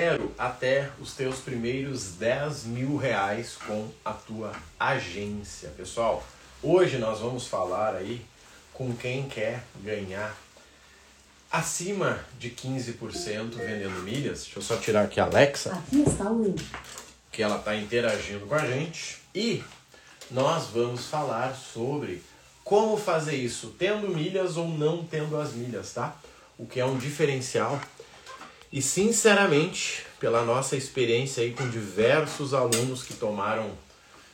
zero até os teus primeiros 10 mil reais com a tua agência. Pessoal, hoje nós vamos falar aí com quem quer ganhar acima de 15% vendendo milhas. Deixa eu só tirar aqui a Alexa. Aqui está o Que ela está interagindo com a gente. E nós vamos falar sobre como fazer isso, tendo milhas ou não tendo as milhas, tá? O que é um diferencial. E sinceramente, pela nossa experiência aí com diversos alunos que tomaram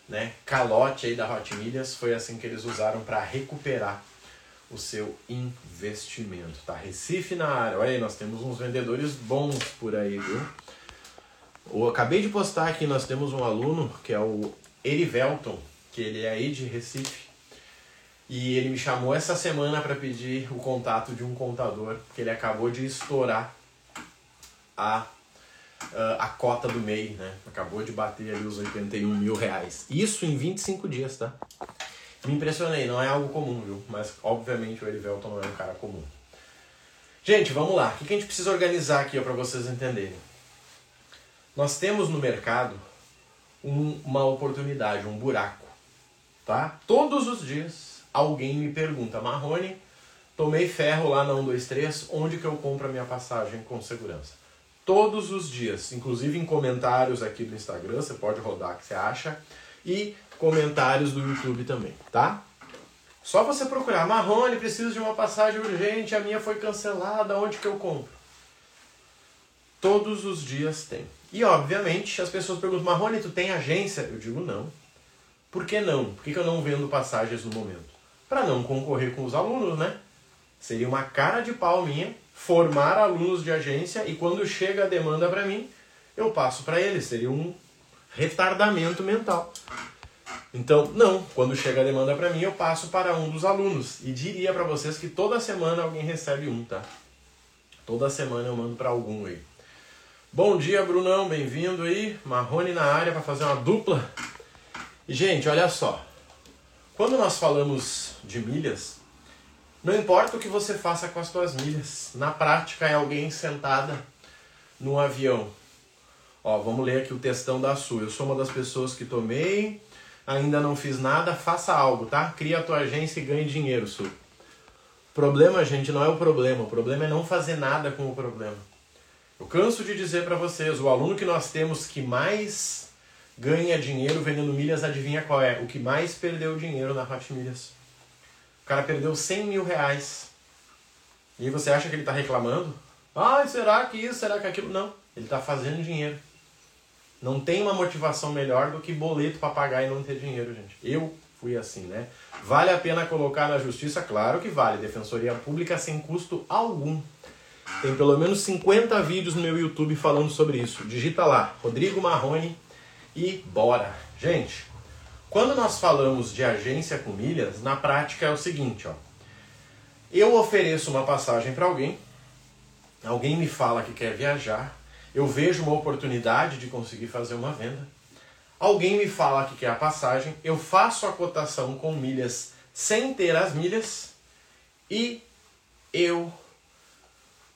né, calote aí da Hot Milhas, foi assim que eles usaram para recuperar o seu investimento, tá? Recife na área. Olha aí, nós temos uns vendedores bons por aí, viu? Eu acabei de postar aqui, nós temos um aluno que é o Erivelton, que ele é aí de Recife. E ele me chamou essa semana para pedir o contato de um contador, que ele acabou de estourar a, a cota do MEI, né? Acabou de bater ali os 81 mil reais. Isso em 25 dias, tá? Me impressionei, não é algo comum, viu? Mas obviamente o Erivelton não é um cara comum. Gente, vamos lá. O que a gente precisa organizar aqui para vocês entenderem? Nós temos no mercado um, uma oportunidade, um buraco, tá? Todos os dias alguém me pergunta, Marrone, tomei ferro lá na 123, onde que eu compro a minha passagem com segurança? Todos os dias, inclusive em comentários aqui do Instagram, você pode rodar que você acha, e comentários do YouTube também, tá? Só você procurar, Marrone, preciso de uma passagem urgente, a minha foi cancelada, onde que eu compro? Todos os dias tem. E obviamente as pessoas perguntam, Marrone, tu tem agência? Eu digo não. Por que não? Por que, eu não vendo passagens no momento? para não concorrer com os alunos, né? Seria uma cara de pau minha formar alunos de agência e quando chega a demanda para mim, eu passo para eles. Seria um retardamento mental. Então, não, quando chega a demanda para mim, eu passo para um dos alunos. E diria para vocês que toda semana alguém recebe um, tá? Toda semana eu mando para algum aí. Bom dia, Brunão, bem-vindo aí. Marrone na área para fazer uma dupla. E, gente, olha só. Quando nós falamos de milhas, não importa o que você faça com as suas milhas, na prática é alguém sentada no avião. Ó, vamos ler aqui o textão da sua. Eu sou uma das pessoas que tomei, ainda não fiz nada, faça algo, tá? Cria a tua agência e ganhe dinheiro, Su. Problema, gente, não é o problema. O problema é não fazer nada com o problema. Eu canso de dizer para vocês, o aluno que nós temos que mais ganha dinheiro vendendo milhas, adivinha qual é? O que mais perdeu dinheiro na Hot Milhas. O cara perdeu 100 mil reais. E você acha que ele está reclamando? Ah, será que isso, será que aquilo? Não, ele está fazendo dinheiro. Não tem uma motivação melhor do que boleto para pagar e não ter dinheiro, gente. Eu fui assim, né? Vale a pena colocar na justiça? Claro que vale. Defensoria Pública sem custo algum. Tem pelo menos 50 vídeos no meu YouTube falando sobre isso. Digita lá, Rodrigo Marrone e bora. Gente, quando nós falamos de agência com milhas, na prática é o seguinte, ó. Eu ofereço uma passagem para alguém, alguém me fala que quer viajar, eu vejo uma oportunidade de conseguir fazer uma venda. Alguém me fala que quer a passagem, eu faço a cotação com milhas sem ter as milhas e eu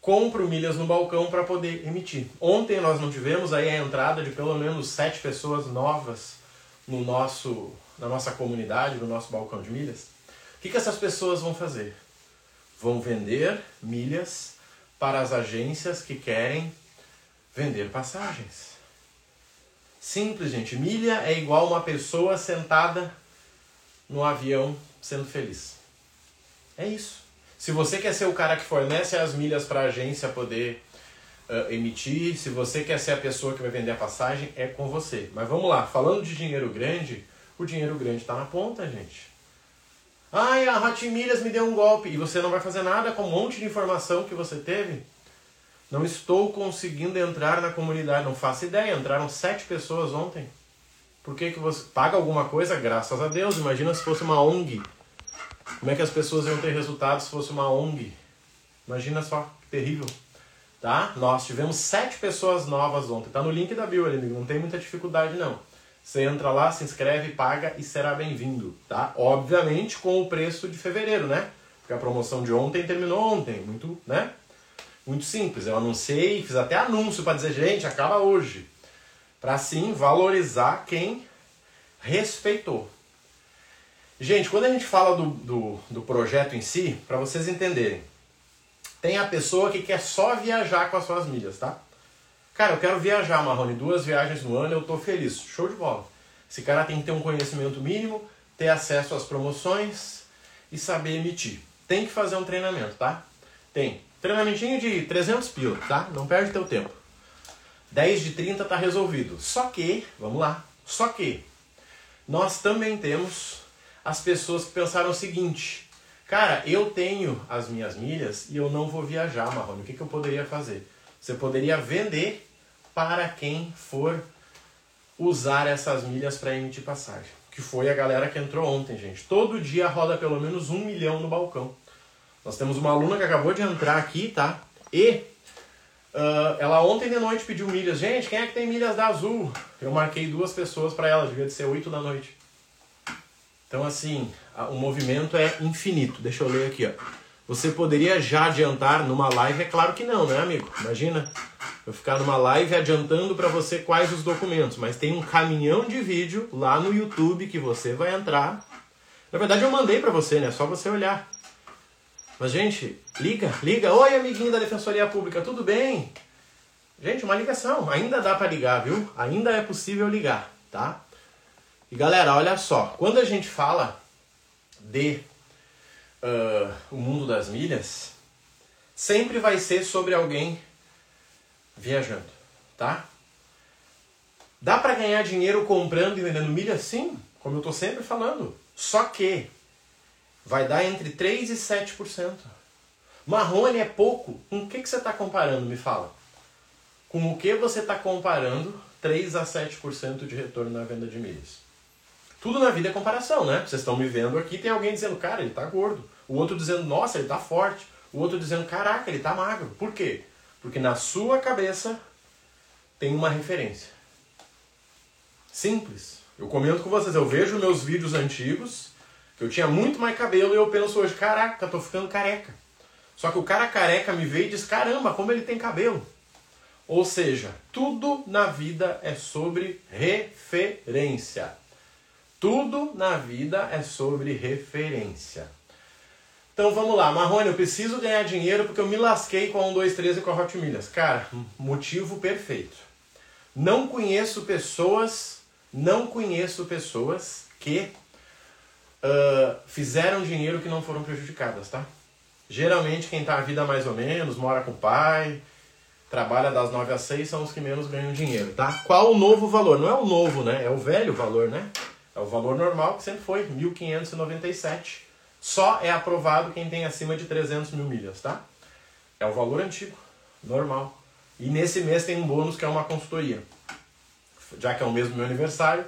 compro milhas no balcão para poder emitir. Ontem nós não tivemos aí a entrada de pelo menos sete pessoas novas no nosso, na nossa comunidade, no nosso balcão de milhas. O que, que essas pessoas vão fazer? Vão vender milhas para as agências que querem vender passagens. Simples, gente. Milha é igual uma pessoa sentada no avião sendo feliz. É isso. Se você quer ser o cara que fornece as milhas para a agência poder uh, emitir, se você quer ser a pessoa que vai vender a passagem, é com você. Mas vamos lá, falando de dinheiro grande, o dinheiro grande está na ponta, gente. Ai, a Hot Milhas me deu um golpe e você não vai fazer nada com um monte de informação que você teve? Não estou conseguindo entrar na comunidade, não faço ideia. Entraram sete pessoas ontem. Por que, que você paga alguma coisa? Graças a Deus. Imagina se fosse uma ONG como é que as pessoas iam ter resultados se fosse uma ONG? Imagina só, que terrível. Tá? Nós tivemos sete pessoas novas ontem. Tá no link da bio ali, não tem muita dificuldade não. Você entra lá, se inscreve, paga e será bem-vindo, tá? Obviamente com o preço de fevereiro, né? Porque a promoção de ontem terminou ontem, muito, né? Muito simples, eu anunciei, fiz até anúncio para dizer, gente, acaba hoje. Para assim valorizar quem respeitou. Gente, quando a gente fala do, do, do projeto em si, para vocês entenderem, tem a pessoa que quer só viajar com as suas milhas, tá? Cara, eu quero viajar, Marrone, duas viagens no ano, eu tô feliz. Show de bola. Esse cara tem que ter um conhecimento mínimo, ter acesso às promoções e saber emitir. Tem que fazer um treinamento, tá? Tem. Treinamentinho de 300 pila, tá? Não perde teu tempo. 10 de 30 tá resolvido. Só que, vamos lá, só que nós também temos as pessoas que pensaram o seguinte: cara, eu tenho as minhas milhas e eu não vou viajar, Marrone. O que, que eu poderia fazer? Você poderia vender para quem for usar essas milhas para emitir passagem. Que foi a galera que entrou ontem, gente. Todo dia roda pelo menos um milhão no balcão. Nós temos uma aluna que acabou de entrar aqui, tá? E uh, ela ontem de noite pediu milhas. Gente, quem é que tem milhas da Azul? Eu marquei duas pessoas para ela, devia de ser 8 da noite. Então, assim, o movimento é infinito. Deixa eu ler aqui, ó. Você poderia já adiantar numa live? É claro que não, né, amigo? Imagina eu ficar numa live adiantando para você quais os documentos, mas tem um caminhão de vídeo lá no YouTube que você vai entrar. Na verdade, eu mandei para você, né? É só você olhar. Mas, gente, liga, liga. Oi, amiguinho da Defensoria Pública, tudo bem? Gente, uma ligação. Ainda dá para ligar, viu? Ainda é possível ligar, tá? E galera, olha só, quando a gente fala de uh, o mundo das milhas, sempre vai ser sobre alguém viajando, tá? Dá para ganhar dinheiro comprando e vendendo milhas? Sim, como eu tô sempre falando. Só que vai dar entre 3 e 7%. Marrone é pouco. Com o que, que você está comparando? Me fala. Com o que você está comparando 3 a 7% de retorno na venda de milhas? Tudo na vida é comparação, né? Vocês estão me vendo aqui, tem alguém dizendo, cara, ele tá gordo. O outro dizendo, nossa, ele tá forte. O outro dizendo, caraca, ele tá magro. Por quê? Porque na sua cabeça tem uma referência. Simples. Eu comento com vocês, eu vejo meus vídeos antigos, que eu tinha muito mais cabelo e eu penso hoje, caraca, tô ficando careca. Só que o cara careca me vê e diz, caramba, como ele tem cabelo. Ou seja, tudo na vida é sobre referência. Tudo na vida é sobre referência. Então vamos lá, Marrone, eu preciso ganhar dinheiro porque eu me lasquei com a 1, 2, 3 e com a Hot Milhas. Cara, motivo perfeito. Não conheço pessoas, não conheço pessoas que uh, fizeram dinheiro que não foram prejudicadas, tá? Geralmente quem tá a vida mais ou menos, mora com o pai, trabalha das 9 às 6, são os que menos ganham dinheiro, tá? Qual o novo valor? Não é o novo, né? É o velho valor, né? É o valor normal que sempre foi, 1.597. Só é aprovado quem tem acima de 300 mil milhas, tá? É o valor antigo, normal. E nesse mês tem um bônus que é uma consultoria. Já que é o mesmo meu aniversário,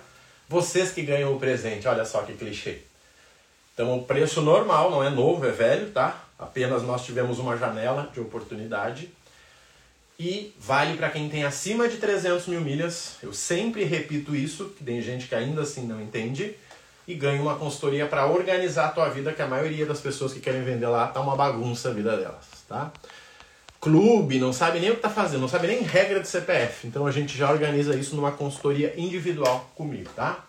vocês que ganham o presente, olha só que clichê. Então o preço normal, não é novo, é velho, tá? Apenas nós tivemos uma janela de oportunidade e vale para quem tem acima de 300 mil milhas. Eu sempre repito isso, que tem gente que ainda assim não entende. E ganha uma consultoria para organizar a tua vida, que a maioria das pessoas que querem vender lá tá uma bagunça a vida delas, tá? Clube, não sabe nem o que tá fazendo, não sabe nem regra de CPF. Então a gente já organiza isso numa consultoria individual comigo, tá?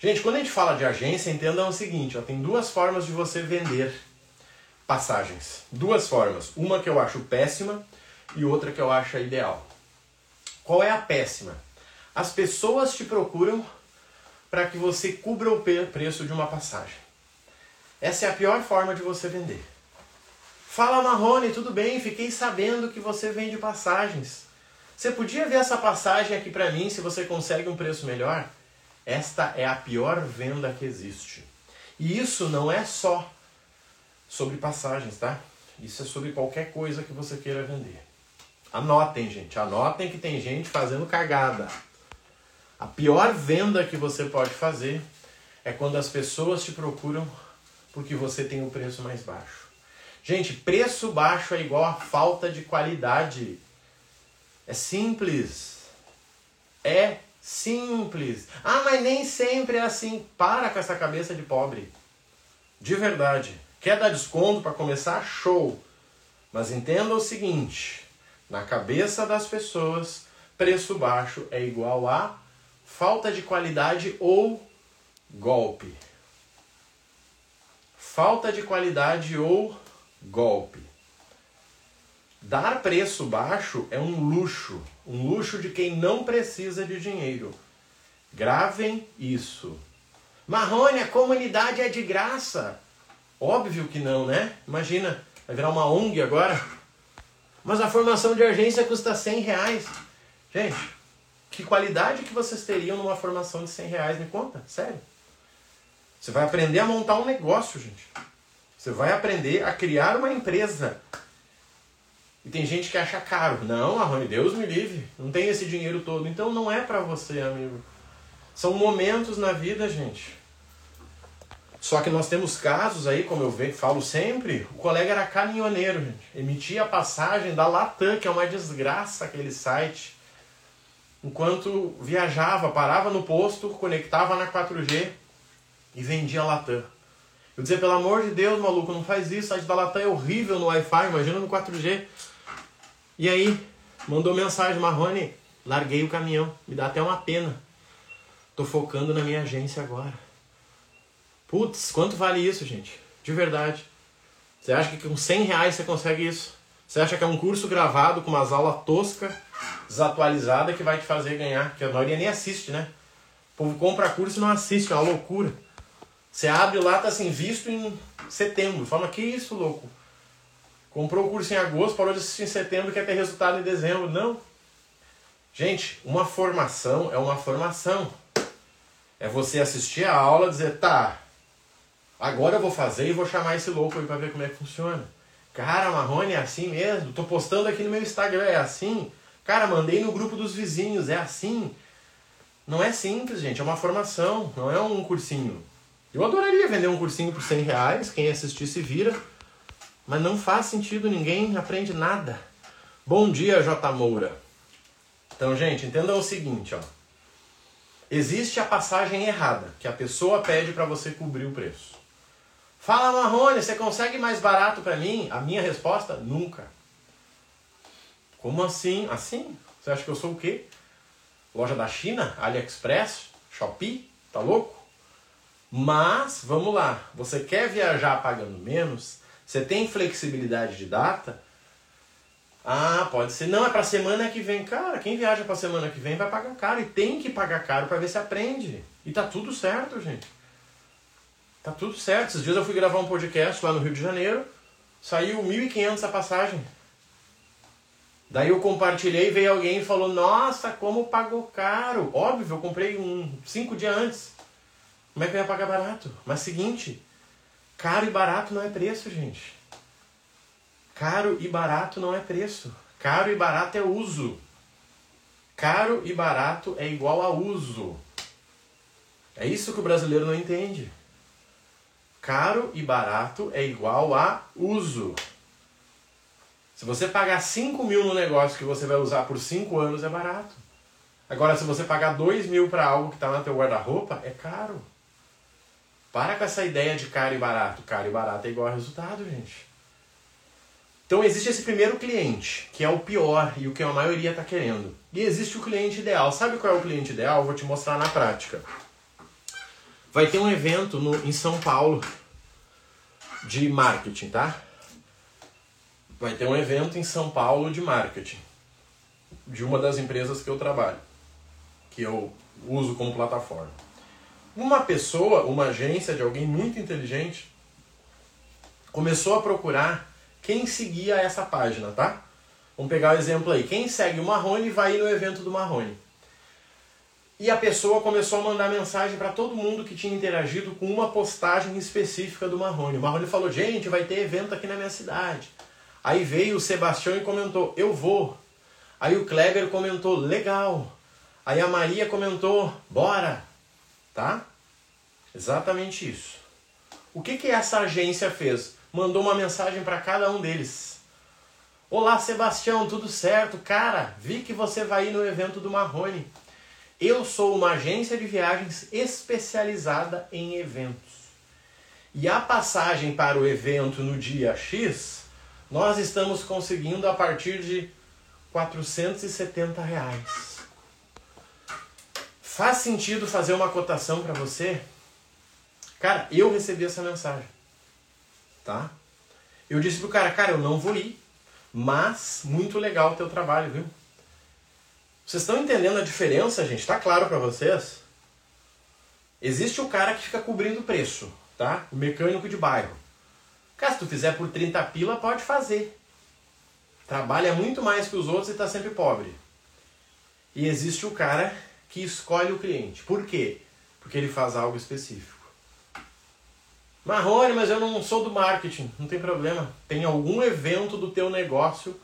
Gente, quando a gente fala de agência, entendam o seguinte, ó, tem duas formas de você vender passagens. Duas formas. Uma que eu acho péssima, e outra que eu acho ideal. Qual é a péssima? As pessoas te procuram para que você cubra o preço de uma passagem. Essa é a pior forma de você vender. Fala Marrone, tudo bem? Fiquei sabendo que você vende passagens. Você podia ver essa passagem aqui para mim se você consegue um preço melhor? Esta é a pior venda que existe. E isso não é só sobre passagens, tá? Isso é sobre qualquer coisa que você queira vender. Anotem, gente. Anotem que tem gente fazendo cagada. A pior venda que você pode fazer é quando as pessoas te procuram porque você tem um preço mais baixo. Gente, preço baixo é igual a falta de qualidade. É simples. É simples. Ah, mas nem sempre é assim. Para com essa cabeça de pobre. De verdade. Quer dar desconto para começar? Show. Mas entenda o seguinte: na cabeça das pessoas, preço baixo é igual a falta de qualidade ou golpe. Falta de qualidade ou golpe. Dar preço baixo é um luxo, um luxo de quem não precisa de dinheiro. Gravem isso. Marrone, a comunidade é de graça. Óbvio que não, né? Imagina, vai virar uma ONG agora. Mas a formação de agência custa 100 reais. Gente, que qualidade que vocês teriam numa formação de 100 reais? Me conta, sério. Você vai aprender a montar um negócio, gente. Você vai aprender a criar uma empresa. E tem gente que acha caro. Não, Arrone, Deus me livre. Não tem esse dinheiro todo. Então não é para você, amigo. São momentos na vida, gente. Só que nós temos casos aí, como eu falo sempre, o colega era caminhoneiro, gente. Emitia a passagem da Latam, que é uma desgraça aquele site. Enquanto viajava, parava no posto, conectava na 4G e vendia Latam. Eu dizia, pelo amor de Deus, maluco, não faz isso, o site da Latam é horrível no Wi-Fi, imagina no 4G. E aí, mandou mensagem, Marrone, larguei o caminhão, me dá até uma pena. Tô focando na minha agência agora. Putz, quanto vale isso, gente? De verdade. Você acha que com 100 reais você consegue isso? Você acha que é um curso gravado com umas aulas tosca, desatualizada, que vai te fazer ganhar? Que a maioria nem assiste, né? O povo compra curso e não assiste, é uma loucura. Você abre lá, tá assim, visto em setembro. Fala, que isso, louco? Comprou o curso em agosto, parou de assistir em setembro, quer ter resultado em dezembro. Não. Gente, uma formação é uma formação. É você assistir a aula e dizer, tá, agora eu vou fazer e vou chamar esse louco aí pra ver como é que funciona. Cara, Marrone é assim mesmo. Tô postando aqui no meu Instagram, é assim. Cara, mandei no grupo dos vizinhos, é assim. Não é simples, gente. É uma formação, não é um cursinho. Eu adoraria vender um cursinho por 100 reais, quem assistir se vira, mas não faz sentido, ninguém aprende nada. Bom dia, J. Moura. Então, gente, entendam o seguinte, ó. Existe a passagem errada, que a pessoa pede para você cobrir o preço. Fala, Marrone, você consegue mais barato para mim? A minha resposta, nunca. Como assim? Assim? Você acha que eu sou o quê? Loja da China? AliExpress? Shopee? Tá louco? Mas, vamos lá, você quer viajar pagando menos? Você tem flexibilidade de data? Ah, pode ser. Não, é para semana que vem. Cara, quem viaja para semana que vem vai pagar caro. E tem que pagar caro para ver se aprende. E tá tudo certo, gente. Tá tudo certo. Esses dias eu fui gravar um podcast lá no Rio de Janeiro. Saiu 1.500 a passagem. Daí eu compartilhei, veio alguém e falou: Nossa, como pagou caro. Óbvio, eu comprei um cinco dias antes. Como é que eu ia pagar barato? Mas seguinte, caro e barato não é preço, gente. Caro e barato não é preço. Caro e barato é uso. Caro e barato é igual a uso. É isso que o brasileiro não entende. Caro e barato é igual a uso. Se você pagar 5 mil no negócio que você vai usar por 5 anos, é barato. Agora, se você pagar 2 mil para algo que está no teu guarda-roupa, é caro. Para com essa ideia de caro e barato. Caro e barato é igual a resultado, gente. Então existe esse primeiro cliente, que é o pior e o que a maioria está querendo. E existe o cliente ideal. Sabe qual é o cliente ideal? vou te mostrar na prática. Vai ter um evento no, em São Paulo de marketing, tá? Vai ter um evento em São Paulo de marketing de uma das empresas que eu trabalho, que eu uso como plataforma. Uma pessoa, uma agência de alguém muito inteligente, começou a procurar quem seguia essa página, tá? Vamos pegar o exemplo aí. Quem segue o Marrone vai ir no evento do Marrone. E a pessoa começou a mandar mensagem para todo mundo que tinha interagido com uma postagem específica do Marrone. O Marrone falou: gente, vai ter evento aqui na minha cidade. Aí veio o Sebastião e comentou: eu vou. Aí o Kleber comentou: legal. Aí a Maria comentou: bora tá? Exatamente isso. O que, que essa agência fez? Mandou uma mensagem para cada um deles. Olá, Sebastião, tudo certo? Cara, vi que você vai ir no evento do Marrone. Eu sou uma agência de viagens especializada em eventos. E a passagem para o evento no dia X nós estamos conseguindo a partir de 470 reais. Faz sentido fazer uma cotação para você? Cara, eu recebi essa mensagem. Tá? Eu disse pro cara, cara, eu não vou ir, mas muito legal o teu trabalho, viu? Vocês estão entendendo a diferença, gente? Tá claro para vocês? Existe o cara que fica cobrindo o preço, tá? O mecânico de bairro. Cara, se tu fizer por 30 pila, pode fazer. Trabalha muito mais que os outros e está sempre pobre. E existe o cara que escolhe o cliente. Por quê? Porque ele faz algo específico. Marrone, mas eu não sou do marketing. Não tem problema. Tem algum evento do teu negócio,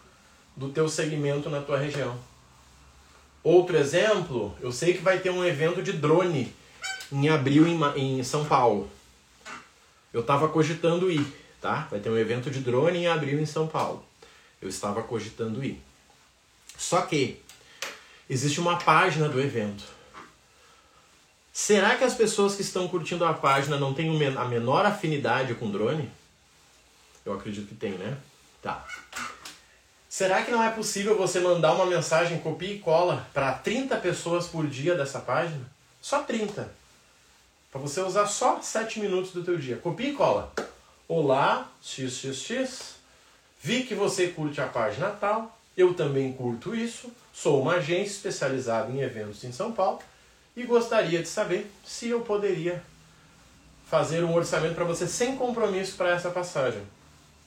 do teu segmento na tua região. Outro exemplo, eu sei que vai ter um evento de drone em abril em, em São Paulo. Eu estava cogitando ir, tá? Vai ter um evento de drone em abril em São Paulo. Eu estava cogitando ir. Só que existe uma página do evento. Será que as pessoas que estão curtindo a página não têm a menor afinidade com drone? Eu acredito que tem, né? Tá. Será que não é possível você mandar uma mensagem copia e cola para 30 pessoas por dia dessa página? Só 30. Para você usar só 7 minutos do teu dia. Copia e cola. Olá, xxx. Vi que você curte a página tal. Eu também curto isso. Sou uma agência especializada em eventos em São Paulo e gostaria de saber se eu poderia fazer um orçamento para você sem compromisso para essa passagem.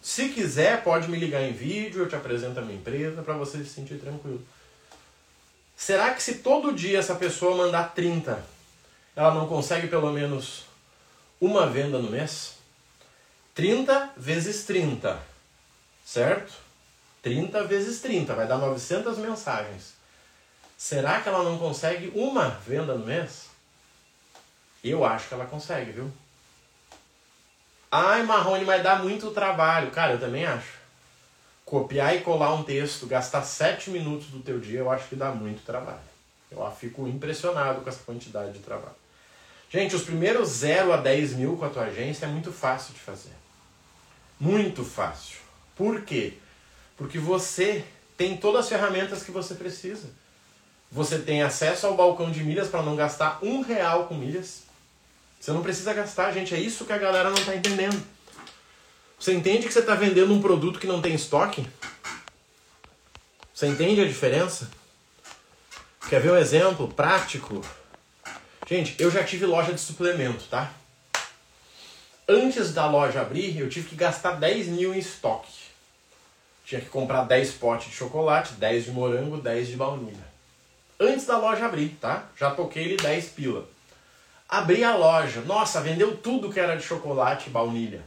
Se quiser, pode me ligar em vídeo, eu te apresento a minha empresa para você se sentir tranquilo. Será que se todo dia essa pessoa mandar 30, ela não consegue pelo menos uma venda no mês? 30 vezes 30, certo? 30 vezes 30, vai dar 900 mensagens. Será que ela não consegue uma venda no mês? Eu acho que ela consegue, viu? Ai, Marrone, mas dá muito trabalho. Cara, eu também acho. Copiar e colar um texto, gastar 7 minutos do teu dia, eu acho que dá muito trabalho. Eu fico impressionado com essa quantidade de trabalho. Gente, os primeiros 0 a 10 mil com a tua agência é muito fácil de fazer. Muito fácil. Por quê? Porque você tem todas as ferramentas que você precisa. Você tem acesso ao balcão de milhas para não gastar um real com milhas. Você não precisa gastar, gente. É isso que a galera não está entendendo. Você entende que você está vendendo um produto que não tem estoque? Você entende a diferença? Quer ver um exemplo prático? Gente, eu já tive loja de suplemento, tá? Antes da loja abrir, eu tive que gastar 10 mil em estoque. Tinha que comprar 10 potes de chocolate, 10 de morango, 10 de baunilha. Antes da loja abrir, tá? Já toquei ele 10 pila. Abri a loja. Nossa, vendeu tudo que era de chocolate e baunilha.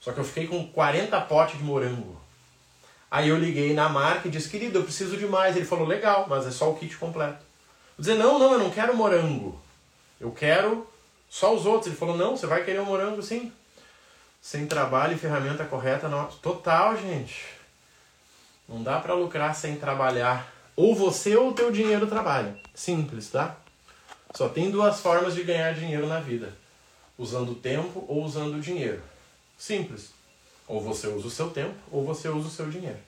Só que eu fiquei com 40 potes de morango. Aí eu liguei na marca e disse, querido, eu preciso de mais. Ele falou, legal, mas é só o kit completo. Eu disse, não, não, eu não quero morango. Eu quero só os outros. Ele falou, não, você vai querer o morango sim. Sem trabalho e ferramenta correta, não. Total, gente. Não dá para lucrar sem trabalhar. Ou você ou o teu dinheiro trabalha. Simples, tá? Só tem duas formas de ganhar dinheiro na vida: usando o tempo ou usando o dinheiro. Simples. Ou você usa o seu tempo ou você usa o seu dinheiro.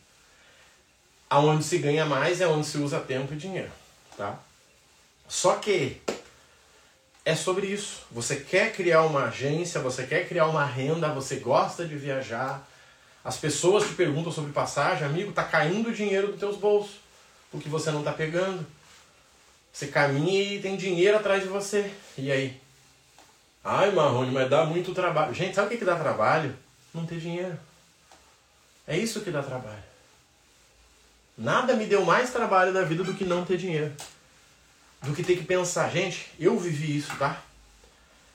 Aonde se ganha mais é onde se usa tempo e dinheiro, tá? Só que é sobre isso. Você quer criar uma agência, você quer criar uma renda, você gosta de viajar. As pessoas te perguntam sobre passagem, amigo, tá caindo dinheiro dos teus bolsos, porque você não tá pegando. Você caminha e tem dinheiro atrás de você. E aí? Ai, Marrone, mas dá muito trabalho. Gente, sabe o que, que dá trabalho? Não ter dinheiro. É isso que dá trabalho. Nada me deu mais trabalho na vida do que não ter dinheiro. Do que ter que pensar. Gente, eu vivi isso, tá?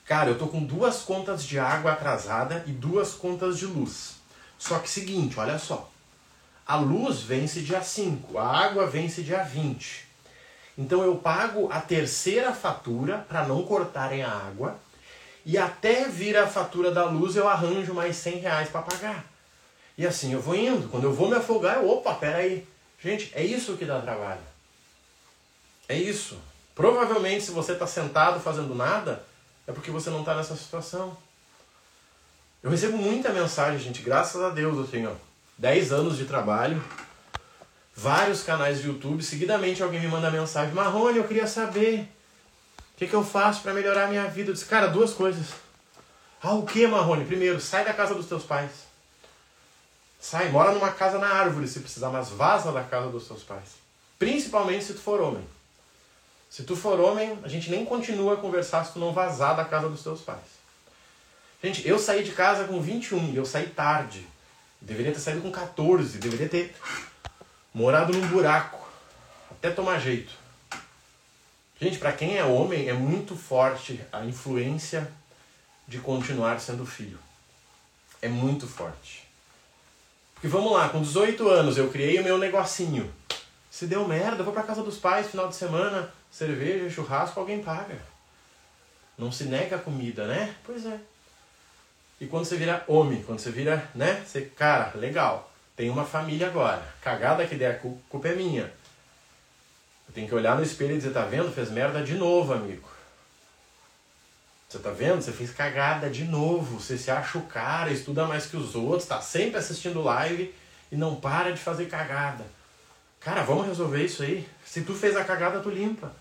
Cara, eu tô com duas contas de água atrasada e duas contas de luz. Só que seguinte, olha só. A luz vence dia 5, a água vence dia 20. Então eu pago a terceira fatura para não cortarem a água e até vir a fatura da luz eu arranjo mais 100 reais para pagar. E assim eu vou indo. Quando eu vou me afogar, eu, opa, peraí. Gente, é isso que dá trabalho. É isso. Provavelmente se você está sentado fazendo nada, é porque você não está nessa situação. Eu recebo muita mensagem, gente, graças a Deus, assim, ó. 10 anos de trabalho, vários canais de YouTube, seguidamente alguém me manda mensagem, Marrone, eu queria saber o que, que eu faço para melhorar a minha vida. Eu disse, cara, duas coisas. Ah, o que, Marrone? Primeiro, sai da casa dos teus pais. Sai, mora numa casa na árvore se precisar, mas vaza da casa dos teus pais. Principalmente se tu for homem. Se tu for homem, a gente nem continua a conversar se tu não vazar da casa dos teus pais. Gente, eu saí de casa com 21 e eu saí tarde. Deveria ter saído com 14, deveria ter morado num buraco, até tomar jeito. Gente, para quem é homem, é muito forte a influência de continuar sendo filho. É muito forte. Porque vamos lá, com 18 anos eu criei o meu negocinho. Se deu merda, vou pra casa dos pais final de semana, cerveja, churrasco, alguém paga. Não se nega a comida, né? Pois é. E quando você vira homem, quando você vira, né? Você, cara, legal, tem uma família agora. Cagada que der, a culpa é minha. Eu tenho que olhar no espelho e dizer, tá vendo? Fez merda de novo, amigo. Você tá vendo? Você fez cagada de novo. Você se acha o cara, estuda mais que os outros, tá sempre assistindo live e não para de fazer cagada. Cara, vamos resolver isso aí. Se tu fez a cagada, tu limpa.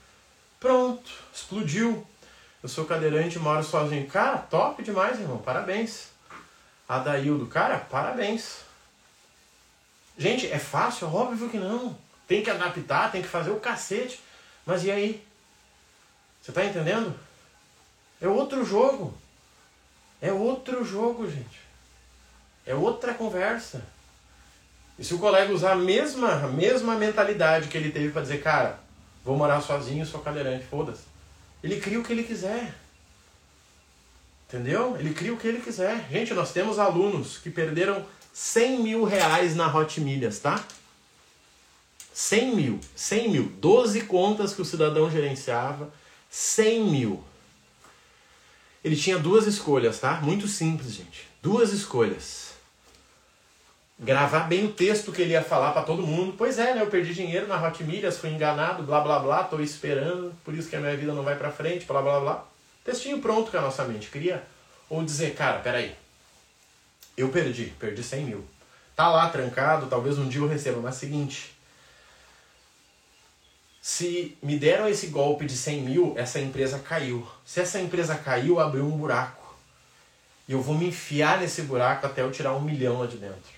Pronto, explodiu. Eu sou cadeirante e moro sozinho. Cara, top demais, irmão. Parabéns. Adaildo, cara, parabéns. Gente, é fácil? Óbvio que não. Tem que adaptar, tem que fazer o cacete. Mas e aí? Você tá entendendo? É outro jogo. É outro jogo, gente. É outra conversa. E se o colega usar a mesma, a mesma mentalidade que ele teve para dizer, cara, vou morar sozinho, sou cadeirante, foda-se. Ele cria o que ele quiser. Entendeu? Ele cria o que ele quiser. Gente, nós temos alunos que perderam 100 mil reais na Hot Milhas, tá? 100 mil. 100 mil. 12 contas que o cidadão gerenciava. 100 mil. Ele tinha duas escolhas, tá? Muito simples, gente. Duas escolhas. Gravar bem o texto que ele ia falar para todo mundo. Pois é, né? Eu perdi dinheiro na Hot Milhas, fui enganado, blá blá blá, tô esperando, por isso que a minha vida não vai para frente, blá blá blá. Textinho pronto que a nossa mente cria. Ou dizer, cara, peraí, eu perdi, perdi 100 mil. Tá lá trancado, talvez um dia eu receba, mas seguinte. Se me deram esse golpe de 100 mil, essa empresa caiu. Se essa empresa caiu, abriu um buraco. E eu vou me enfiar nesse buraco até eu tirar um milhão lá de dentro.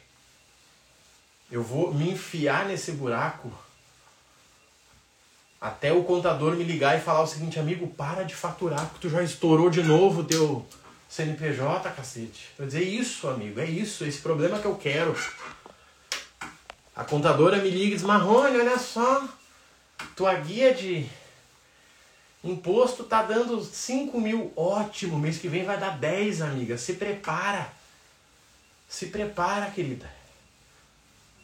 Eu vou me enfiar nesse buraco até o contador me ligar e falar o seguinte, amigo, para de faturar, porque tu já estourou de novo teu CNPJ, cacete. Eu dizer isso, amigo, é isso, esse problema que eu quero. A contadora me liga e diz, Marrone, olha só, tua guia de imposto tá dando 5 mil, ótimo, mês que vem vai dar 10, amiga, se prepara. Se prepara, querida.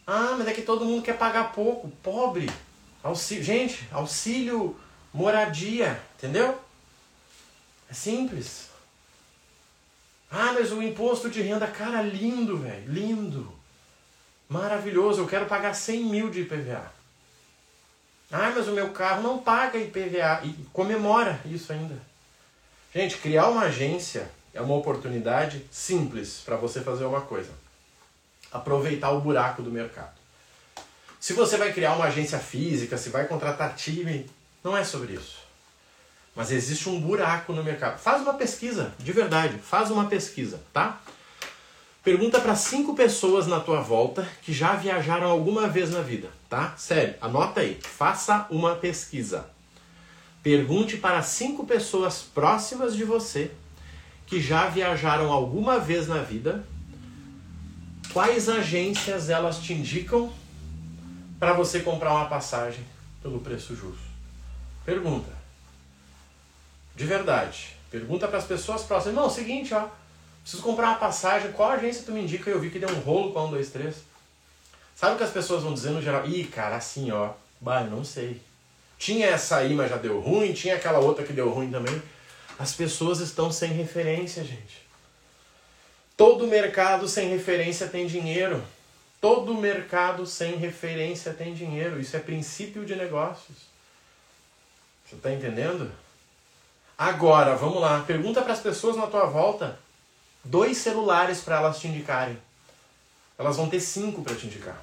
Ah, mas é que todo mundo quer pagar pouco, pobre. Auxílio, gente, auxílio moradia, entendeu? É simples. Ah, mas o imposto de renda, cara, lindo, velho, lindo. Maravilhoso, eu quero pagar 100 mil de IPVA. Ah, mas o meu carro não paga IPVA. E comemora isso ainda. Gente, criar uma agência é uma oportunidade simples para você fazer uma coisa. Aproveitar o buraco do mercado. Se você vai criar uma agência física, se vai contratar time, não é sobre isso. Mas existe um buraco no mercado. Faz uma pesquisa, de verdade, faz uma pesquisa, tá? Pergunta para cinco pessoas na tua volta que já viajaram alguma vez na vida, tá? Sério, anota aí, faça uma pesquisa. Pergunte para cinco pessoas próximas de você que já viajaram alguma vez na vida quais agências elas te indicam para você comprar uma passagem pelo preço justo? Pergunta. De verdade. Pergunta para as pessoas próximas. Não, é o seguinte, ó. Preciso comprar uma passagem. Qual agência tu me indica? Eu vi que deu um rolo com a 1, 2, 3. Sabe o que as pessoas vão dizer no geral? Ih, cara, assim, ó. Bah, eu não sei. Tinha essa aí, mas já deu ruim. Tinha aquela outra que deu ruim também. As pessoas estão sem referência, gente. Todo mercado sem referência tem dinheiro. Todo mercado sem referência tem dinheiro. Isso é princípio de negócios. Você está entendendo? Agora, vamos lá. Pergunta para as pessoas na tua volta dois celulares para elas te indicarem. elas vão ter cinco para te indicar.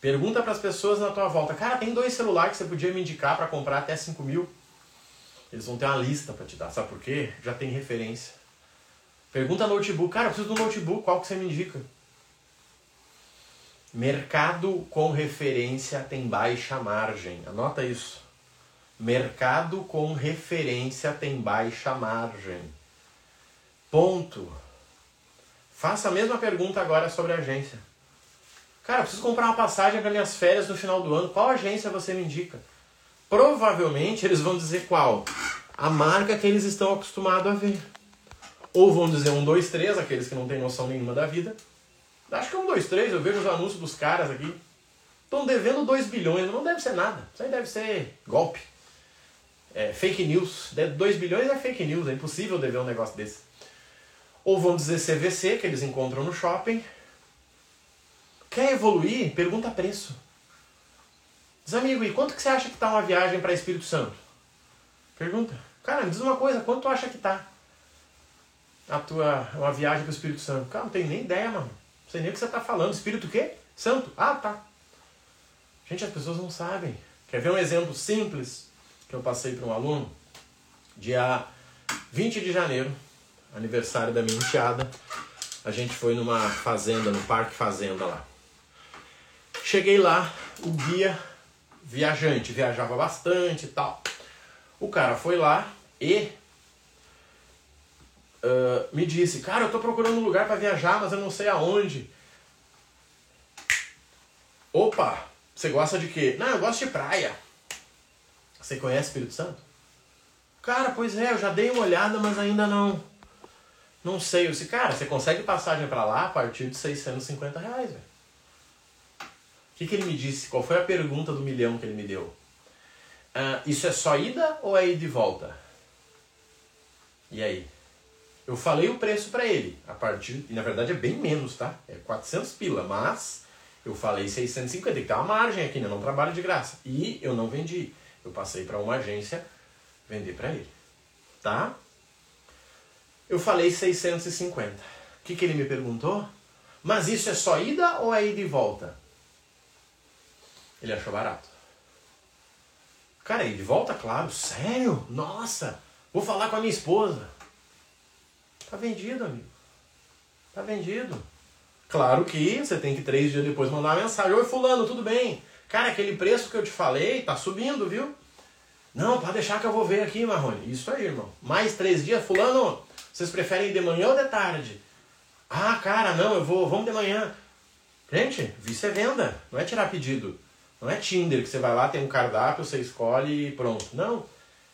Pergunta para as pessoas na tua volta, cara, tem dois celulares que você podia me indicar para comprar até 5 mil? Eles vão ter uma lista para te dar, sabe por quê? Já tem referência. Pergunta notebook, cara, eu preciso de um notebook, qual que você me indica? Mercado com referência tem baixa margem. Anota isso. Mercado com referência tem baixa margem. Ponto. Faça a mesma pergunta agora sobre a agência. Cara, preciso comprar uma passagem para minhas férias no final do ano. Qual agência você me indica? Provavelmente eles vão dizer qual. A marca que eles estão acostumados a ver. Ou vão dizer um, dois, três, aqueles que não têm noção nenhuma da vida. Acho que é um, dois, três, eu vejo os anúncios dos caras aqui. Estão devendo 2 bilhões, não deve ser nada. Isso aí deve ser golpe. É, fake news. 2 bilhões é fake news, é impossível dever um negócio desse. Ou vão dizer CVC, que eles encontram no shopping. Quer evoluir? Pergunta preço. Diz, amigo, e quanto que você acha que está uma viagem para Espírito Santo? Pergunta. Cara, me diz uma coisa, quanto tu acha que tá a tua uma viagem para o Espírito Santo? Cara, não tenho nem ideia, mano. Não sei nem o que você está falando. Espírito o quê? Santo? Ah, tá. Gente, as pessoas não sabem. Quer ver um exemplo simples que eu passei para um aluno? Dia 20 de janeiro, aniversário da minha enteada. A gente foi numa fazenda, no Parque Fazenda lá. Cheguei lá, o guia viajante viajava bastante e tal. O cara foi lá e uh, me disse: Cara, eu tô procurando um lugar para viajar, mas eu não sei aonde. Opa, você gosta de quê? Não, eu gosto de praia. Você conhece Espírito Santo? Cara, pois é, eu já dei uma olhada, mas ainda não. Não sei. Eu disse, cara, você consegue passagem para lá a partir de 650 reais, velho. O que, que ele me disse? Qual foi a pergunta do milhão que ele me deu? Uh, isso é só ida ou é ida e volta? E aí? Eu falei o preço para ele, a partir, e na verdade é bem menos, tá? É 400 pila, mas eu falei 650, tem que ter uma margem aqui, né? Eu não trabalho de graça. E eu não vendi. Eu passei para uma agência vender para ele. Tá? Eu falei 650. O que, que ele me perguntou? Mas isso é só ida ou é ida e volta? Ele achou barato. Cara, ida e volta, claro. Sério? Nossa! Vou falar com a minha esposa. Tá vendido, amigo. Tá vendido. Claro que você tem que três dias depois mandar uma mensagem. Oi, fulano, tudo bem? Cara, aquele preço que eu te falei tá subindo, viu? Não, pode deixar que eu vou ver aqui, Marrone. Isso aí, irmão. Mais três dias, fulano, vocês preferem ir de manhã ou de tarde? Ah, cara, não, eu vou, vamos de manhã. Gente, vice é venda, não é tirar pedido. Não é Tinder que você vai lá, tem um cardápio, você escolhe e pronto. Não.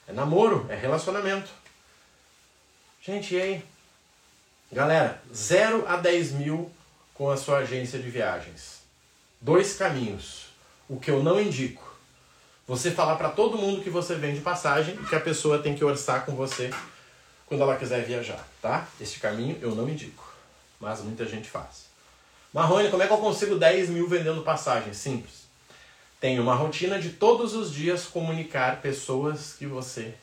É namoro, é relacionamento. Gente, e aí? Galera, 0 a 10 mil com a sua agência de viagens. Dois caminhos. O que eu não indico. Você falar para todo mundo que você vende passagem e que a pessoa tem que orçar com você quando ela quiser viajar, tá? Este caminho eu não indico, mas muita gente faz. Marrone, como é que eu consigo 10 mil vendendo passagem? Simples. Tenho uma rotina de todos os dias comunicar pessoas que você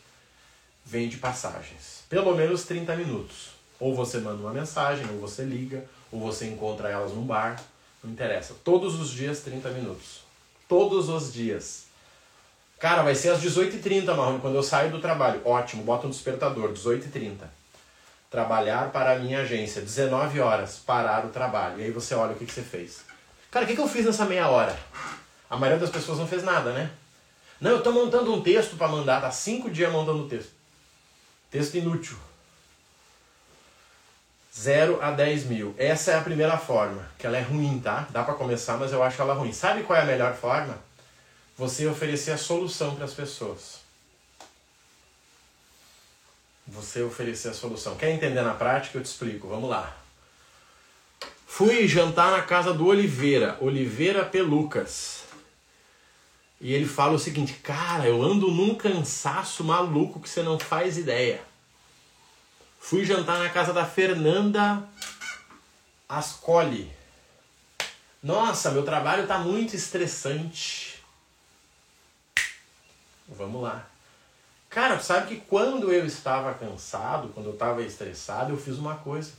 vende passagens. Pelo menos 30 minutos. Ou você manda uma mensagem, ou você liga, ou você encontra elas num bar. Não interessa. Todos os dias 30 minutos. Todos os dias. Cara, vai ser às 18h30, Marrone, quando eu saio do trabalho. Ótimo, bota um despertador, 18h30. Trabalhar para a minha agência, 19 horas, parar o trabalho. E aí você olha o que, que você fez. Cara, o que, que eu fiz nessa meia hora? A maioria das pessoas não fez nada, né? Não, eu estou montando um texto para mandar, tá cinco dias montando o texto. Texto inútil. 0 a 10 mil. Essa é a primeira forma, que ela é ruim, tá? Dá para começar, mas eu acho ela ruim. Sabe qual é a melhor forma? Você oferecer a solução para as pessoas. Você oferecer a solução. Quer entender na prática? Eu te explico. Vamos lá. Fui jantar na casa do Oliveira, Oliveira Pelucas. E ele fala o seguinte: Cara, eu ando num cansaço maluco que você não faz ideia. Fui jantar na casa da Fernanda Ascoli. Nossa, meu trabalho tá muito estressante. Vamos lá. Cara, sabe que quando eu estava cansado, quando eu estava estressado, eu fiz uma coisa.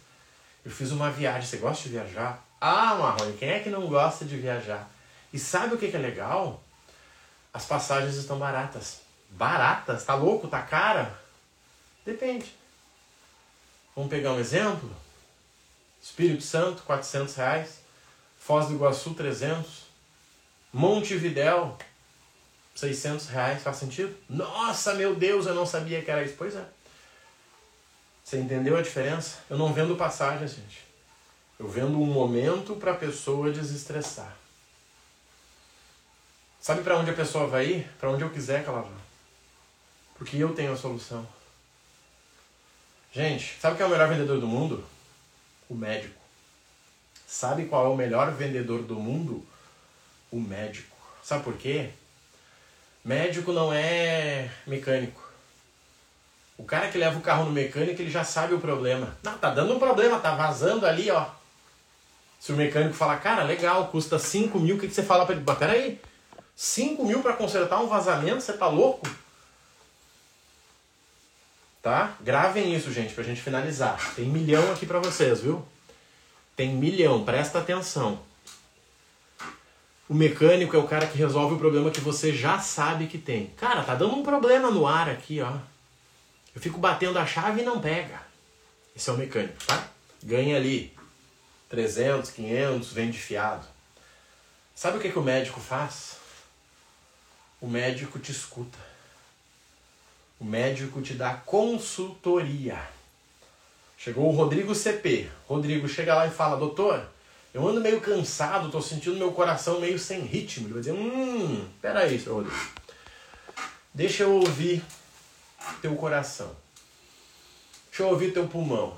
Eu fiz uma viagem. Você gosta de viajar? Ah, Marrone, quem é que não gosta de viajar? E sabe o que, que é legal? As passagens estão baratas. Baratas? Tá louco? Tá cara? Depende. Vamos pegar um exemplo? Espírito Santo, 400 reais. Foz do Iguaçu, 300. Montevidéu, 600 reais. Faz sentido? Nossa, meu Deus, eu não sabia que era isso. Pois é. Você entendeu a diferença? Eu não vendo passagem, gente. Eu vendo um momento para a pessoa desestressar. Sabe para onde a pessoa vai ir? Para onde eu quiser que ela vá. Porque eu tenho a solução. Gente, sabe quem é o melhor vendedor do mundo? O médico. Sabe qual é o melhor vendedor do mundo? O médico. Sabe por quê? Médico não é mecânico. O cara que leva o carro no mecânico, ele já sabe o problema. Não, tá dando um problema, tá vazando ali, ó. Se o mecânico falar, cara, legal, custa 5 mil, o que, que você fala pra ele? Peraí, 5 mil para consertar um vazamento, você tá louco? Tá? Gravem isso, gente, pra gente finalizar. Tem milhão aqui para vocês, viu? Tem milhão, presta atenção. O mecânico é o cara que resolve o problema que você já sabe que tem. Cara, tá dando um problema no ar aqui, ó. Eu fico batendo a chave e não pega. Esse é o mecânico, tá? Ganha ali 300, 500, vende fiado. Sabe o que, que o médico faz? O médico te escuta. O médico te dá consultoria. Chegou o Rodrigo CP. Rodrigo chega lá e fala: Doutor, eu ando meio cansado, tô sentindo meu coração meio sem ritmo. Ele vai dizer: Hum, peraí, seu Rodrigo. Deixa eu ouvir teu coração. Deixa eu ouvir teu pulmão.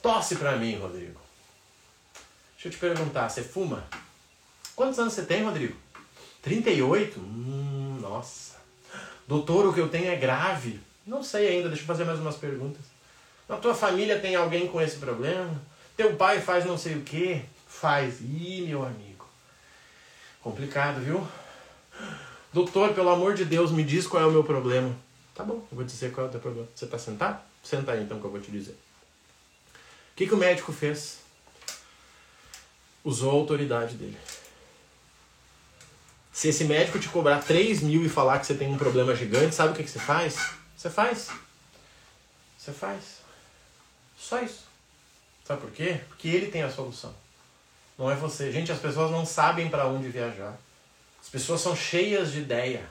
Tosse pra mim, Rodrigo. Deixa eu te perguntar: você fuma? Quantos anos você tem, Rodrigo? 38? Hum, nossa. Doutor, o que eu tenho é grave. Não sei ainda, deixa eu fazer mais umas perguntas. Na tua família tem alguém com esse problema? Teu pai faz não sei o que? Faz. Ih, meu amigo. Complicado, viu? Doutor, pelo amor de Deus, me diz qual é o meu problema. Tá bom, eu vou te dizer qual é o teu problema. Você tá sentado? Senta aí então que eu vou te dizer. O que, que o médico fez? Usou a autoridade dele. Se esse médico te cobrar 3 mil e falar que você tem um problema gigante, sabe o que, que você faz? Você faz. Você faz. Só isso. Sabe por quê? Porque ele tem a solução. Não é você. Gente, as pessoas não sabem para onde viajar. As pessoas são cheias de ideia.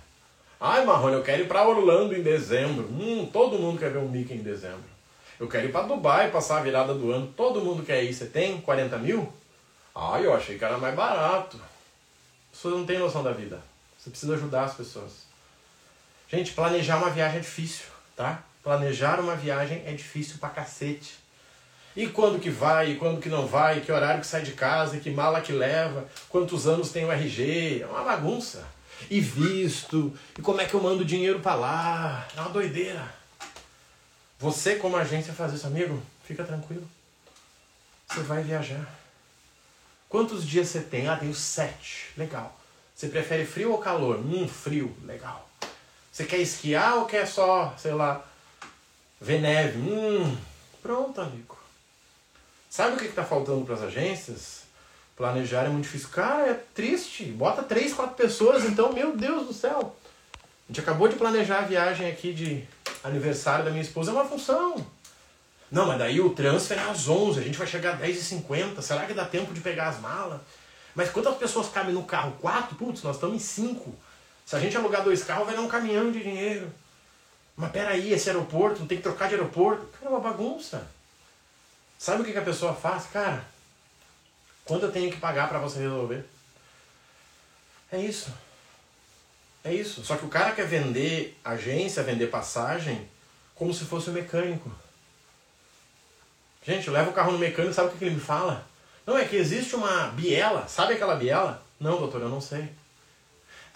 Ai, Marrone, eu quero ir para Orlando em dezembro. Hum, todo mundo quer ver um Mickey em dezembro. Eu quero ir para Dubai passar a virada do ano. Todo mundo quer ir. Você tem 40 mil? Ai, eu achei que era mais barato. As pessoas não têm noção da vida. Você precisa ajudar as pessoas. Gente, planejar uma viagem é difícil, tá? Planejar uma viagem é difícil pra cacete. E quando que vai, e quando que não vai, que horário que sai de casa, que mala que leva, quantos anos tem o RG, é uma bagunça. E visto, e como é que eu mando dinheiro para lá, é uma doideira. Você como agência faz isso, amigo, fica tranquilo. Você vai viajar. Quantos dias você tem? Ah, tenho sete. Legal. Você prefere frio ou calor? Hum, frio. Legal. Você quer esquiar ou quer só, sei lá, ver neve? Hum, pronto, amigo. Sabe o que está faltando para as agências? Planejar é muito difícil. Cara, é triste. Bota três, quatro pessoas, então, meu Deus do céu. A gente acabou de planejar a viagem aqui de aniversário da minha esposa, é uma função. Não, mas daí o transfer é às 11, a gente vai chegar às 10h50, será que dá tempo de pegar as malas? Mas quantas pessoas cabem no carro? Quatro? Putz, nós estamos em cinco. Se a gente alugar dois carros, vai dar um caminhão de dinheiro. Mas peraí, esse aeroporto, não tem que trocar de aeroporto? Cara, é uma bagunça. Sabe o que, que a pessoa faz? Cara, quanto eu tenho que pagar para você resolver? É isso. É isso. Só que o cara quer vender agência, vender passagem, como se fosse um mecânico. Gente, leva o carro no mecânico, sabe o que, ele me fala? Não, é que existe uma biela, sabe aquela biela? Não, doutor, eu não sei.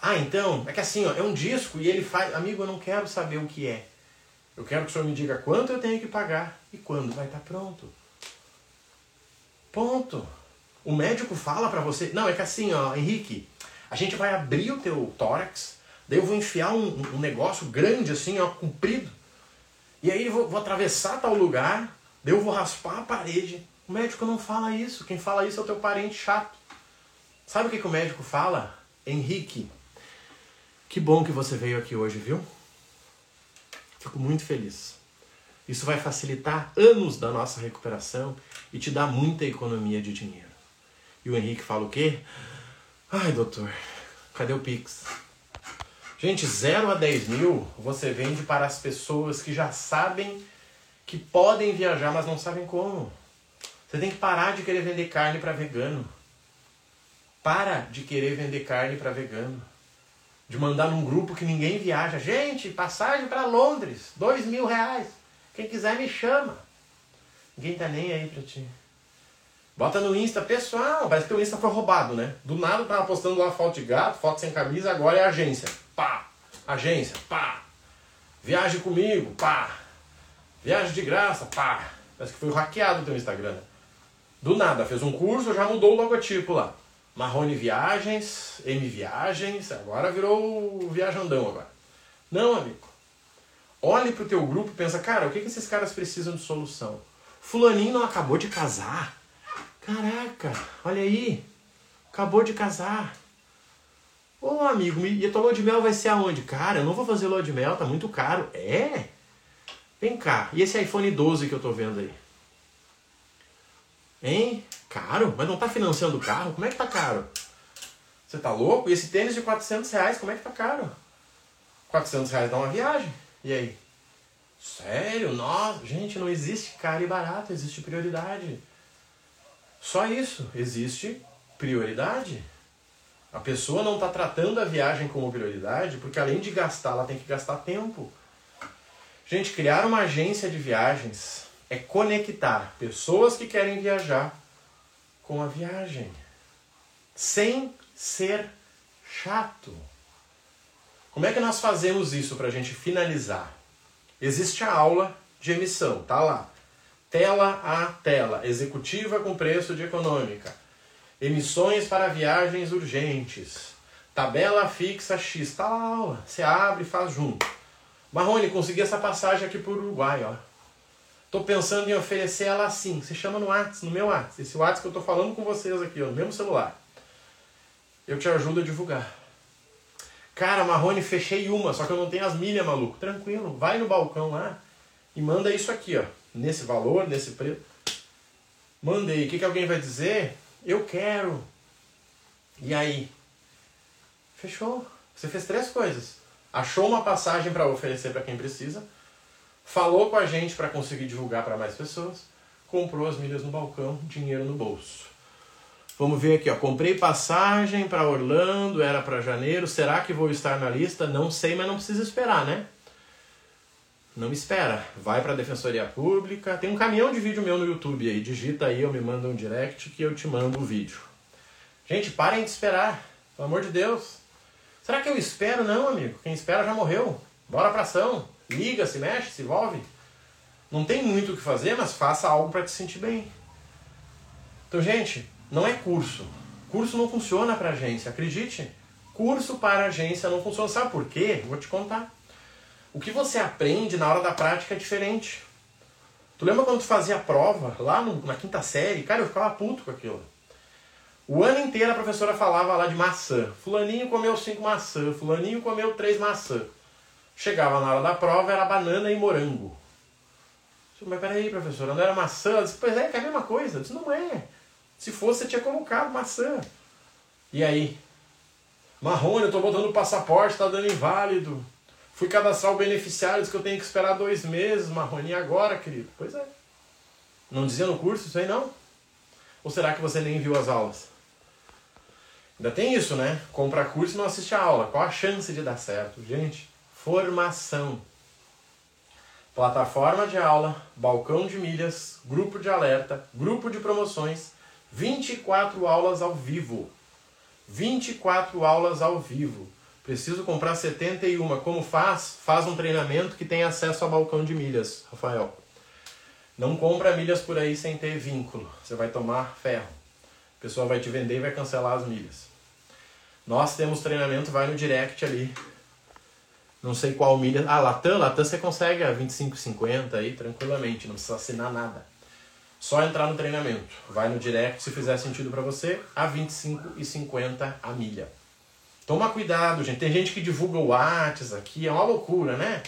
Ah, então, é que assim, ó, é um disco e ele faz. Amigo, eu não quero saber o que é. Eu quero que o senhor me diga quanto eu tenho que pagar e quando vai estar pronto. Ponto. O médico fala para você. Não, é que assim, ó, Henrique, a gente vai abrir o teu tórax, daí eu vou enfiar um, um negócio grande assim, ó, comprido. E aí eu vou, vou atravessar tal lugar eu vou raspar a parede. O médico não fala isso. Quem fala isso é o teu parente chato. Sabe o que, que o médico fala? Henrique, que bom que você veio aqui hoje, viu? Fico muito feliz. Isso vai facilitar anos da nossa recuperação e te dar muita economia de dinheiro. E o Henrique fala o quê? Ai, doutor, cadê o Pix? Gente, 0 a 10 mil você vende para as pessoas que já sabem que podem viajar, mas não sabem como. Você tem que parar de querer vender carne para vegano. Para de querer vender carne para vegano. De mandar num grupo que ninguém viaja. Gente, passagem para Londres, dois mil reais. Quem quiser me chama. Ninguém tá nem aí pra ti. Bota no Insta, pessoal. Parece que o Insta foi roubado, né? Do nada tava postando lá foto de gato, foto sem camisa, agora é agência. Pá! Agência, pá! Viaje comigo, pá! Viagem de graça, pá! Parece que foi hackeado o teu Instagram. Do nada, fez um curso, já mudou o logotipo lá. Marrone Viagens, M Viagens, agora virou Viajandão agora. Não, amigo. Olhe pro teu grupo e pensa, cara, o que, que esses caras precisam de solução? Fulaninho não acabou de casar? Caraca, olha aí. Acabou de casar. Ô amigo, e a tua lua de mel vai ser aonde? Cara, eu não vou fazer lua de mel, tá muito caro. É? Vem cá, e esse iPhone 12 que eu tô vendo aí? Hein? Caro? Mas não tá financiando o carro? Como é que tá caro? Você tá louco? E esse tênis de 400 reais, como é que tá caro? 400 reais dá uma viagem. E aí? Sério? Nossa, gente, não existe caro e barato, existe prioridade. Só isso, existe prioridade. A pessoa não está tratando a viagem como prioridade porque além de gastar, ela tem que gastar tempo. Gente, criar uma agência de viagens é conectar pessoas que querem viajar com a viagem, sem ser chato. Como é que nós fazemos isso para a gente finalizar? Existe a aula de emissão, tá lá. Tela a tela, executiva com preço de econômica. Emissões para viagens urgentes. Tabela fixa X. Tá lá a aula. Você abre e faz junto. Marrone, consegui essa passagem aqui para o Uruguai, ó. Tô pensando em oferecer ela assim. Você chama no WhatsApp, no meu WhatsApp. Esse WhatsApp que eu tô falando com vocês aqui, ó, no mesmo celular. Eu te ajudo a divulgar. Cara, Marrone, fechei uma, só que eu não tenho as milhas, maluco. Tranquilo, vai no balcão lá e manda isso aqui, ó. Nesse valor, nesse preço. Mandei. O que, que alguém vai dizer? Eu quero. E aí? Fechou. Você fez três coisas. Achou uma passagem para oferecer para quem precisa falou com a gente para conseguir divulgar para mais pessoas, comprou as milhas no balcão, dinheiro no bolso. Vamos ver aqui, ó. Comprei passagem para Orlando, era para janeiro. Será que vou estar na lista? Não sei, mas não precisa esperar, né? Não espera. Vai para a Defensoria Pública. Tem um caminhão de vídeo meu no YouTube aí. Digita aí, eu me manda um direct que eu te mando o vídeo. Gente, parem de esperar. Pelo amor de Deus. Será que eu espero? Não, amigo. Quem espera já morreu. Bora pra ação liga, se mexe, se envolve. Não tem muito o que fazer, mas faça algo para te sentir bem. Então, gente, não é curso. Curso não funciona para agência, acredite. Curso para agência não funciona. Sabe por quê? Vou te contar. O que você aprende na hora da prática é diferente. Tu lembra quando tu fazia a prova lá no, na quinta série? Cara, eu ficava puto com aquilo. O ano inteiro a professora falava lá de maçã. Fulaninho comeu cinco maçãs, fulaninho comeu três maçãs. Chegava na hora da prova, era banana e morango. disse, mas peraí, professora, não era maçã? Eu disse, pois é, que é a mesma coisa. Eu disse, não é. Se fosse, você tinha colocado maçã. E aí? Marrone, eu tô botando o passaporte, tá dando inválido. Fui cadastrar o beneficiário, disse que eu tenho que esperar dois meses, Marrone, e agora, querido? Pois é. Não dizia no curso isso aí, não? Ou será que você nem viu as aulas? Ainda tem isso, né? Compra curso e não assiste a aula. Qual a chance de dar certo? Gente, Formação. Plataforma de aula, balcão de milhas, grupo de alerta, grupo de promoções, 24 aulas ao vivo. 24 aulas ao vivo. Preciso comprar 71. Como faz? Faz um treinamento que tem acesso a balcão de milhas, Rafael. Não compra milhas por aí sem ter vínculo. Você vai tomar ferro. A pessoa vai te vender e vai cancelar as milhas. Nós temos treinamento, vai no direct ali Não sei qual milha. Ah, Latam, Latam você consegue a 25,50 aí tranquilamente, não precisa assinar nada. Só entrar no treinamento. Vai no direct se fizer sentido para você, a 25,50 a milha. Toma cuidado, gente. Tem gente que divulga o Whats aqui, é uma loucura, né?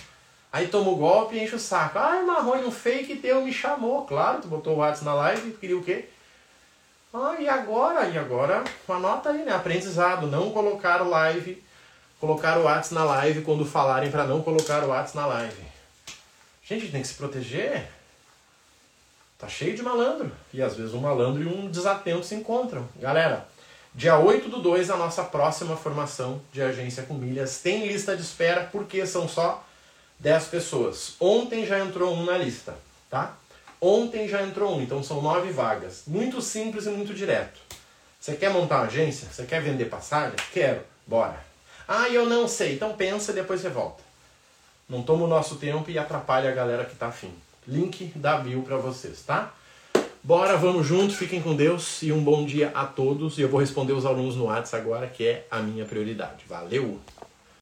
Aí toma o golpe e enche o saco. Ai, Marrone, um fake teu me chamou. Claro, tu botou o Whats na live, queria o quê? Ah, e agora? E agora, anota aí, né? Aprendizado. Não colocar o live, colocar o Whats na live quando falarem para não colocar o Whats na live. Gente, tem que se proteger. Tá cheio de malandro. E às vezes um malandro e um desatento se encontram. Galera, dia 8 do 2, a nossa próxima formação de agência com milhas. Tem lista de espera porque são só 10 pessoas. Ontem já entrou um na lista, tá? Ontem já entrou um, então são nove vagas. Muito simples e muito direto. Você quer montar uma agência? Você quer vender passagem? Quero. Bora. Ah, eu não sei. Então pensa e depois você volta. Não toma o nosso tempo e atrapalha a galera que tá afim. Link da bio para vocês, tá? Bora, vamos junto, fiquem com Deus e um bom dia a todos. E eu vou responder os alunos no WhatsApp agora, que é a minha prioridade. Valeu!